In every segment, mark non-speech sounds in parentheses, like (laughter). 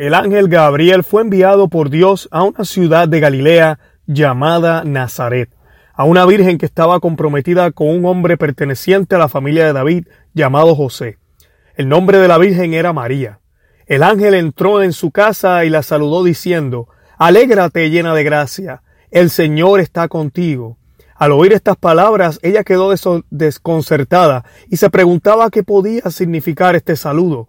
el ángel Gabriel fue enviado por Dios a una ciudad de Galilea llamada Nazaret, a una virgen que estaba comprometida con un hombre perteneciente a la familia de David llamado José. El nombre de la virgen era María. El ángel entró en su casa y la saludó diciendo, Alégrate llena de gracia, el Señor está contigo. Al oír estas palabras, ella quedó desconcertada y se preguntaba qué podía significar este saludo.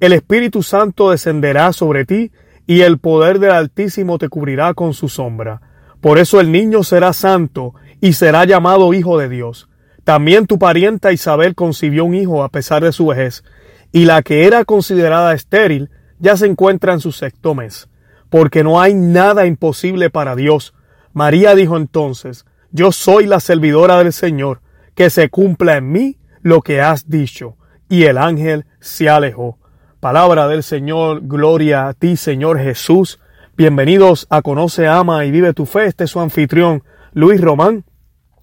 el Espíritu Santo descenderá sobre ti y el poder del Altísimo te cubrirá con su sombra. Por eso el niño será santo y será llamado Hijo de Dios. También tu parienta Isabel concibió un hijo a pesar de su vejez, y la que era considerada estéril ya se encuentra en su sexto mes, porque no hay nada imposible para Dios. María dijo entonces, Yo soy la servidora del Señor, que se cumpla en mí lo que has dicho. Y el ángel se alejó. Palabra del Señor, gloria a ti, Señor Jesús. Bienvenidos a Conoce, Ama y Vive tu Fe. Este es su anfitrión, Luis Román.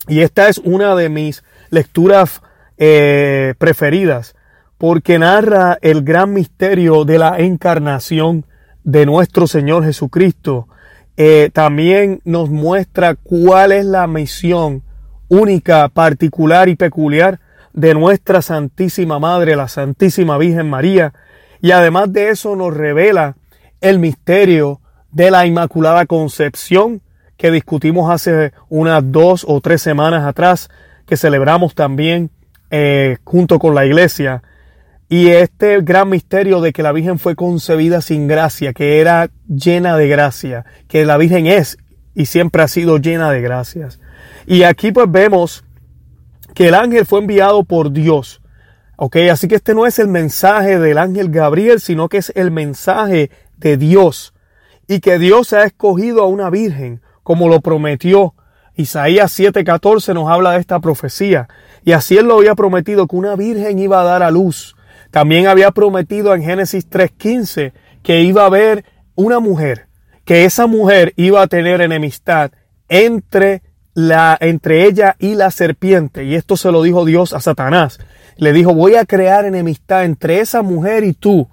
Y esta es una de mis lecturas eh, preferidas porque narra el gran misterio de la encarnación de nuestro Señor Jesucristo. Eh, también nos muestra cuál es la misión única, particular y peculiar de nuestra Santísima Madre, la Santísima Virgen María, y además de eso nos revela el misterio de la Inmaculada Concepción que discutimos hace unas dos o tres semanas atrás, que celebramos también eh, junto con la iglesia. Y este gran misterio de que la Virgen fue concebida sin gracia, que era llena de gracia, que la Virgen es y siempre ha sido llena de gracias. Y aquí pues vemos que el ángel fue enviado por Dios Ok, así que este no es el mensaje del ángel Gabriel, sino que es el mensaje de Dios. Y que Dios ha escogido a una virgen, como lo prometió. Isaías 7:14 nos habla de esta profecía. Y así él lo había prometido que una virgen iba a dar a luz. También había prometido en Génesis 3:15 que iba a haber una mujer, que esa mujer iba a tener enemistad entre la, entre ella y la serpiente. Y esto se lo dijo Dios a Satanás le dijo, voy a crear enemistad entre esa mujer y tú.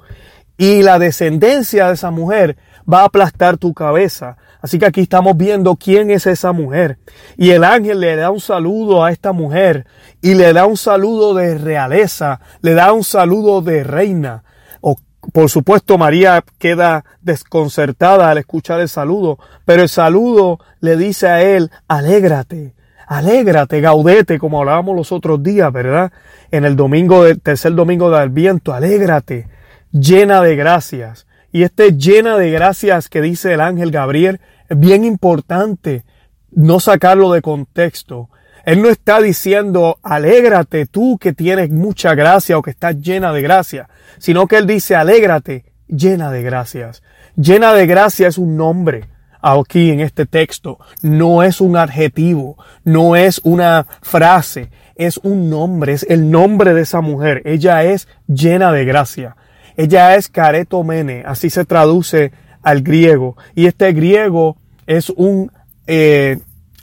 Y la descendencia de esa mujer va a aplastar tu cabeza. Así que aquí estamos viendo quién es esa mujer. Y el ángel le da un saludo a esta mujer y le da un saludo de realeza, le da un saludo de reina. O, por supuesto, María queda desconcertada al escuchar el saludo, pero el saludo le dice a él, alégrate, Alégrate, gaudete, como hablábamos los otros días, ¿verdad? En el domingo del tercer domingo del viento, alégrate, llena de gracias. Y este llena de gracias que dice el ángel Gabriel es bien importante no sacarlo de contexto. Él no está diciendo, alégrate tú que tienes mucha gracia o que estás llena de gracia, sino que él dice, alégrate, llena de gracias. Llena de gracia es un nombre aquí en este texto no es un adjetivo, no es una frase, es un nombre, es el nombre de esa mujer. Ella es llena de gracia. Ella es caretomene, así se traduce al griego. Y este griego es un, eh,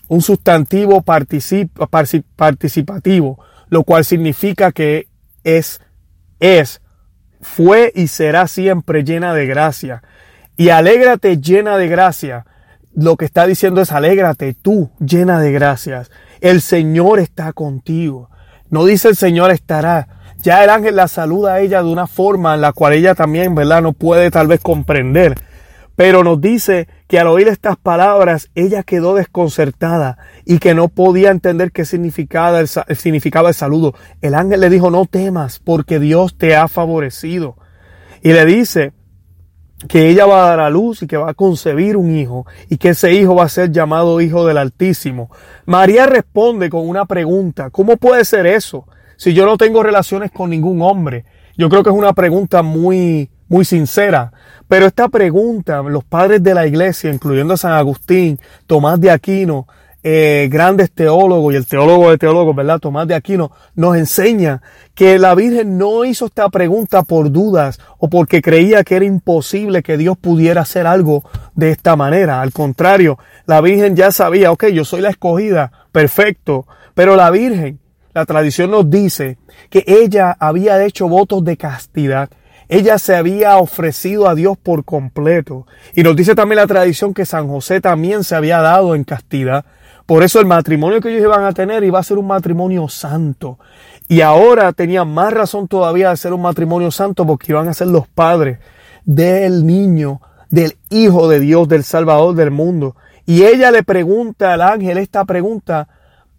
un sustantivo participativo, lo cual significa que es, es, fue y será siempre llena de gracia. Y alégrate llena de gracia. Lo que está diciendo es alégrate tú llena de gracias. El Señor está contigo. No dice el Señor estará. Ya el ángel la saluda a ella de una forma en la cual ella también, ¿verdad? No puede tal vez comprender. Pero nos dice que al oír estas palabras ella quedó desconcertada y que no podía entender qué significaba el, significaba el saludo. El ángel le dijo, no temas porque Dios te ha favorecido. Y le dice, que ella va a dar a luz y que va a concebir un hijo y que ese hijo va a ser llamado Hijo del Altísimo. María responde con una pregunta, ¿cómo puede ser eso si yo no tengo relaciones con ningún hombre? Yo creo que es una pregunta muy muy sincera. Pero esta pregunta, los padres de la iglesia, incluyendo a San Agustín, Tomás de Aquino, eh, grandes teólogos y el teólogo de teólogos, ¿verdad? Tomás de Aquino nos enseña que la Virgen no hizo esta pregunta por dudas o porque creía que era imposible que Dios pudiera hacer algo de esta manera. Al contrario, la Virgen ya sabía, ok, yo soy la escogida, perfecto, pero la Virgen, la tradición nos dice que ella había hecho votos de castidad. Ella se había ofrecido a Dios por completo. Y nos dice también la tradición que San José también se había dado en castidad. Por eso el matrimonio que ellos iban a tener iba a ser un matrimonio santo. Y ahora tenían más razón todavía de ser un matrimonio santo porque iban a ser los padres del niño, del Hijo de Dios, del Salvador del mundo. Y ella le pregunta al ángel esta pregunta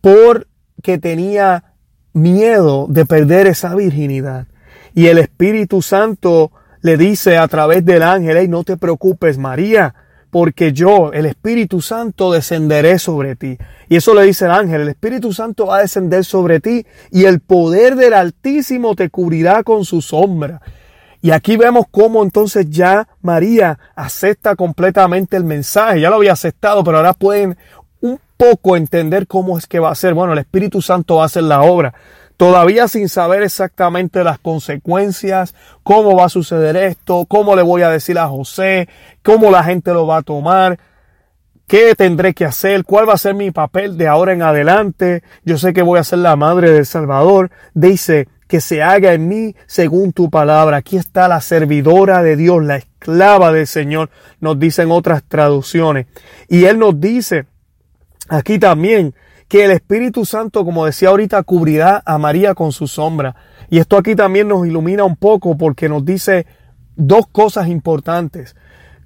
porque tenía miedo de perder esa virginidad. Y el Espíritu Santo le dice a través del ángel, hey, no te preocupes María, porque yo, el Espíritu Santo, descenderé sobre ti. Y eso le dice el ángel, el Espíritu Santo va a descender sobre ti y el poder del Altísimo te cubrirá con su sombra. Y aquí vemos cómo entonces ya María acepta completamente el mensaje. Ya lo había aceptado, pero ahora pueden un poco entender cómo es que va a ser. Bueno, el Espíritu Santo va a hacer la obra todavía sin saber exactamente las consecuencias, cómo va a suceder esto, cómo le voy a decir a José, cómo la gente lo va a tomar, qué tendré que hacer, cuál va a ser mi papel de ahora en adelante. Yo sé que voy a ser la madre del Salvador. Dice, que se haga en mí según tu palabra. Aquí está la servidora de Dios, la esclava del Señor, nos dicen otras traducciones. Y Él nos dice aquí también que el Espíritu Santo, como decía ahorita, cubrirá a María con su sombra. Y esto aquí también nos ilumina un poco porque nos dice dos cosas importantes.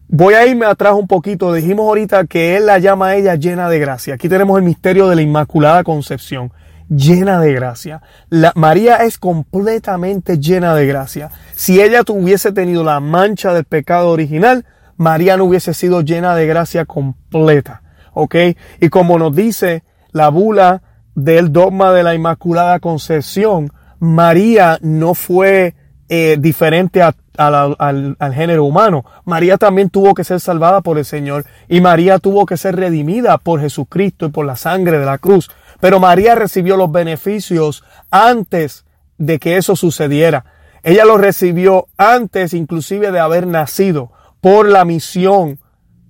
Voy a irme atrás un poquito. Dijimos ahorita que Él la llama a ella llena de gracia. Aquí tenemos el misterio de la Inmaculada Concepción. Llena de gracia. La, María es completamente llena de gracia. Si ella tuviese tenido la mancha del pecado original, María no hubiese sido llena de gracia completa. ¿Ok? Y como nos dice la bula del dogma de la Inmaculada Concepción, María no fue eh, diferente al, al género humano. María también tuvo que ser salvada por el Señor y María tuvo que ser redimida por Jesucristo y por la sangre de la cruz. Pero María recibió los beneficios antes de que eso sucediera. Ella los recibió antes inclusive de haber nacido por la misión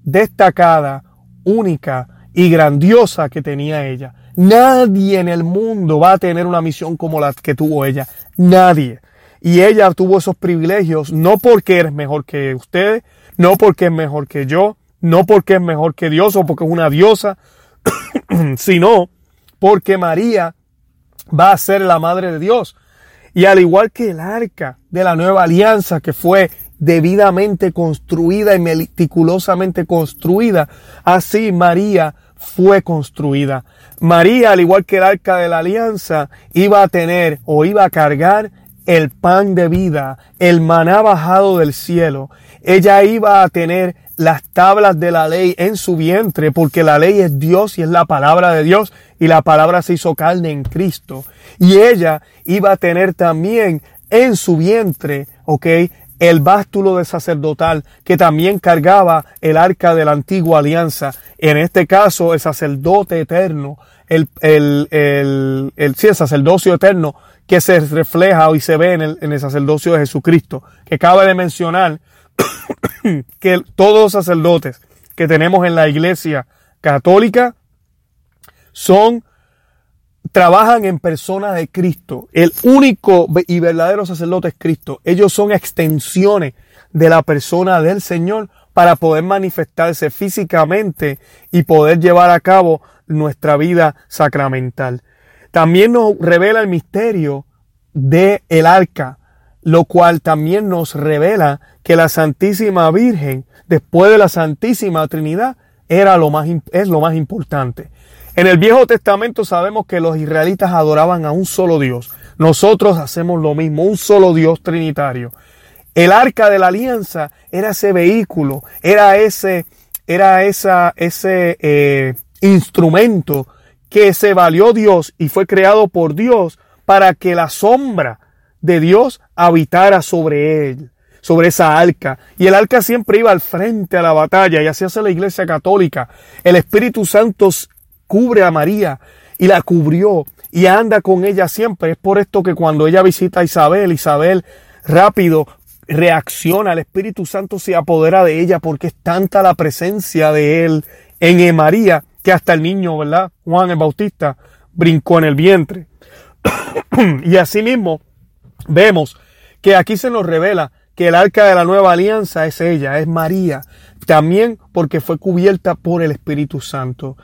destacada, única y grandiosa que tenía ella. Nadie en el mundo va a tener una misión como la que tuvo ella. Nadie. Y ella tuvo esos privilegios no porque eres mejor que ustedes, no porque es mejor que yo, no porque es mejor que Dios o porque es una diosa, (coughs) sino porque María va a ser la madre de Dios. Y al igual que el arca de la nueva alianza que fue debidamente construida y meticulosamente construida, así María fue construida. María, al igual que el arca de la alianza, iba a tener o iba a cargar el pan de vida, el maná bajado del cielo. Ella iba a tener las tablas de la ley en su vientre, porque la ley es Dios y es la palabra de Dios, y la palabra se hizo carne en Cristo. Y ella iba a tener también en su vientre, ok, el bástulo de sacerdotal que también cargaba el arca de la antigua alianza. En este caso, el sacerdote eterno, el, el, el, el, sí, sacerdocio eterno que se refleja y se ve en el, en el sacerdocio de Jesucristo, que cabe de mencionar (coughs) que todos los sacerdotes que tenemos en la iglesia católica son trabajan en persona de Cristo. El único y verdadero sacerdote es Cristo. Ellos son extensiones de la persona del Señor para poder manifestarse físicamente y poder llevar a cabo nuestra vida sacramental. También nos revela el misterio de el arca, lo cual también nos revela que la Santísima Virgen, después de la Santísima Trinidad, era lo más, es lo más importante. En el Viejo Testamento sabemos que los israelitas adoraban a un solo Dios. Nosotros hacemos lo mismo, un solo Dios trinitario. El arca de la alianza era ese vehículo, era ese, era esa, ese eh, instrumento que se valió Dios y fue creado por Dios para que la sombra de Dios habitara sobre él. sobre esa arca. Y el arca siempre iba al frente a la batalla y así hace la iglesia católica. El Espíritu Santo cubre a María y la cubrió y anda con ella siempre. Es por esto que cuando ella visita a Isabel, Isabel rápido reacciona, el Espíritu Santo se apodera de ella porque es tanta la presencia de él en María que hasta el niño, ¿verdad? Juan el Bautista brincó en el vientre. (coughs) y asimismo vemos que aquí se nos revela que el arca de la nueva alianza es ella, es María, también porque fue cubierta por el Espíritu Santo.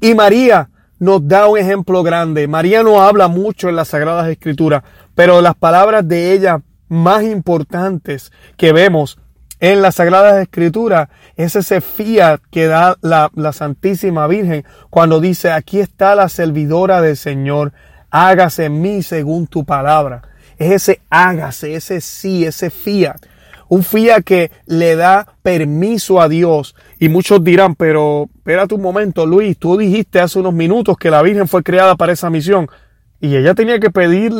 Y María nos da un ejemplo grande. María no habla mucho en las Sagradas Escrituras, pero las palabras de ella más importantes que vemos en las Sagradas Escrituras es ese fiat que da la, Santísima Virgen cuando dice, aquí está la servidora del Señor, hágase en mí según tu palabra. Es ese hágase, ese sí, ese fiat. Un fiat que le da permiso a Dios. Y muchos dirán, pero espérate un momento, Luis, tú dijiste hace unos minutos que la Virgen fue creada para esa misión. Y ella tenía que pedir,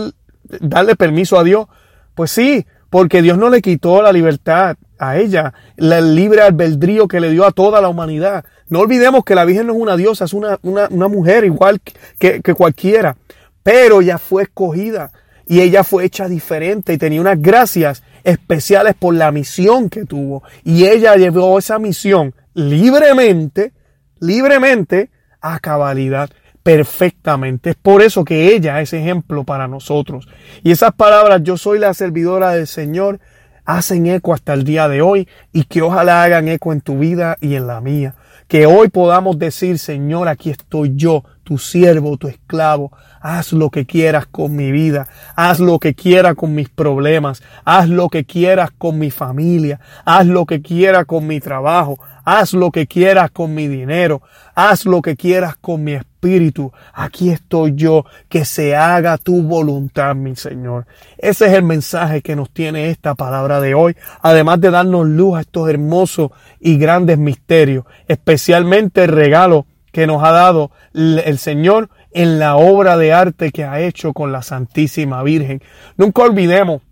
darle permiso a Dios. Pues sí, porque Dios no le quitó la libertad a ella, el libre albedrío que le dio a toda la humanidad. No olvidemos que la Virgen no es una diosa, es una, una, mujer igual que cualquiera, pero ella fue escogida y ella fue hecha diferente y tenía unas gracias especiales por la misión que tuvo. Y ella llevó esa misión libremente, libremente a cabalidad perfectamente. Es por eso que ella es ejemplo para nosotros. Y esas palabras, yo soy la servidora del Señor, hacen eco hasta el día de hoy y que ojalá hagan eco en tu vida y en la mía. Que hoy podamos decir, Señor, aquí estoy yo, tu siervo, tu esclavo. Haz lo que quieras con mi vida. Haz lo que quieras con mis problemas. Haz lo que quieras con mi familia. Haz lo que quieras con mi trabajo. Haz lo que quieras con mi dinero. Haz lo que quieras con mi espíritu. Aquí estoy yo. Que se haga tu voluntad, mi Señor. Ese es el mensaje que nos tiene esta palabra de hoy. Además de darnos luz a estos hermosos y grandes misterios. Especialmente el regalo que nos ha dado el Señor en la obra de arte que ha hecho con la Santísima Virgen. Nunca olvidemos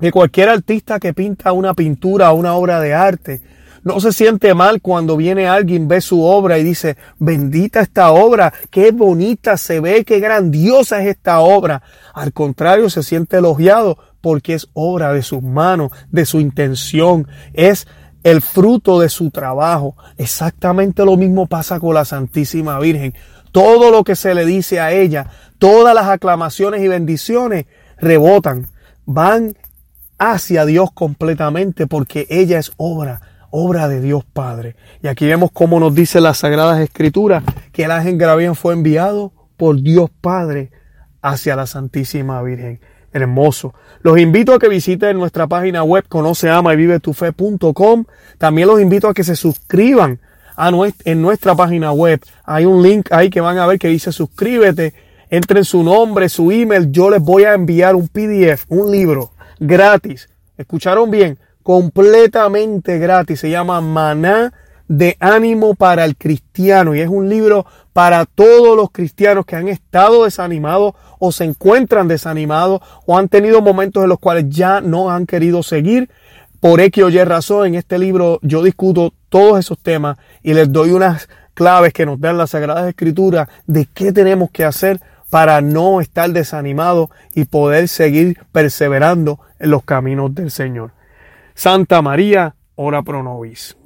que cualquier artista que pinta una pintura o una obra de arte no se siente mal cuando viene alguien, ve su obra y dice, bendita esta obra, qué bonita se ve, qué grandiosa es esta obra. Al contrario, se siente elogiado porque es obra de sus manos, de su intención, es el fruto de su trabajo. Exactamente lo mismo pasa con la Santísima Virgen. Todo lo que se le dice a ella, todas las aclamaciones y bendiciones rebotan, van hacia Dios completamente porque ella es obra obra de Dios Padre. Y aquí vemos cómo nos dice las Sagradas Escrituras que el ángel Gabriel fue enviado por Dios Padre hacia la Santísima Virgen. Hermoso. Los invito a que visiten nuestra página web conoce, y vive. También los invito a que se suscriban a en nuestra página web. Hay un link ahí que van a ver que dice suscríbete. Entren su nombre, su email. Yo les voy a enviar un PDF, un libro gratis. ¿Escucharon bien? completamente gratis. Se llama Maná de ánimo para el cristiano y es un libro para todos los cristianos que han estado desanimados o se encuentran desanimados o han tenido momentos en los cuales ya no han querido seguir. Por X o Y razón, en este libro yo discuto todos esos temas y les doy unas claves que nos dan las Sagradas Escrituras de qué tenemos que hacer para no estar desanimados y poder seguir perseverando en los caminos del Señor. Santa María, ora pro nobis.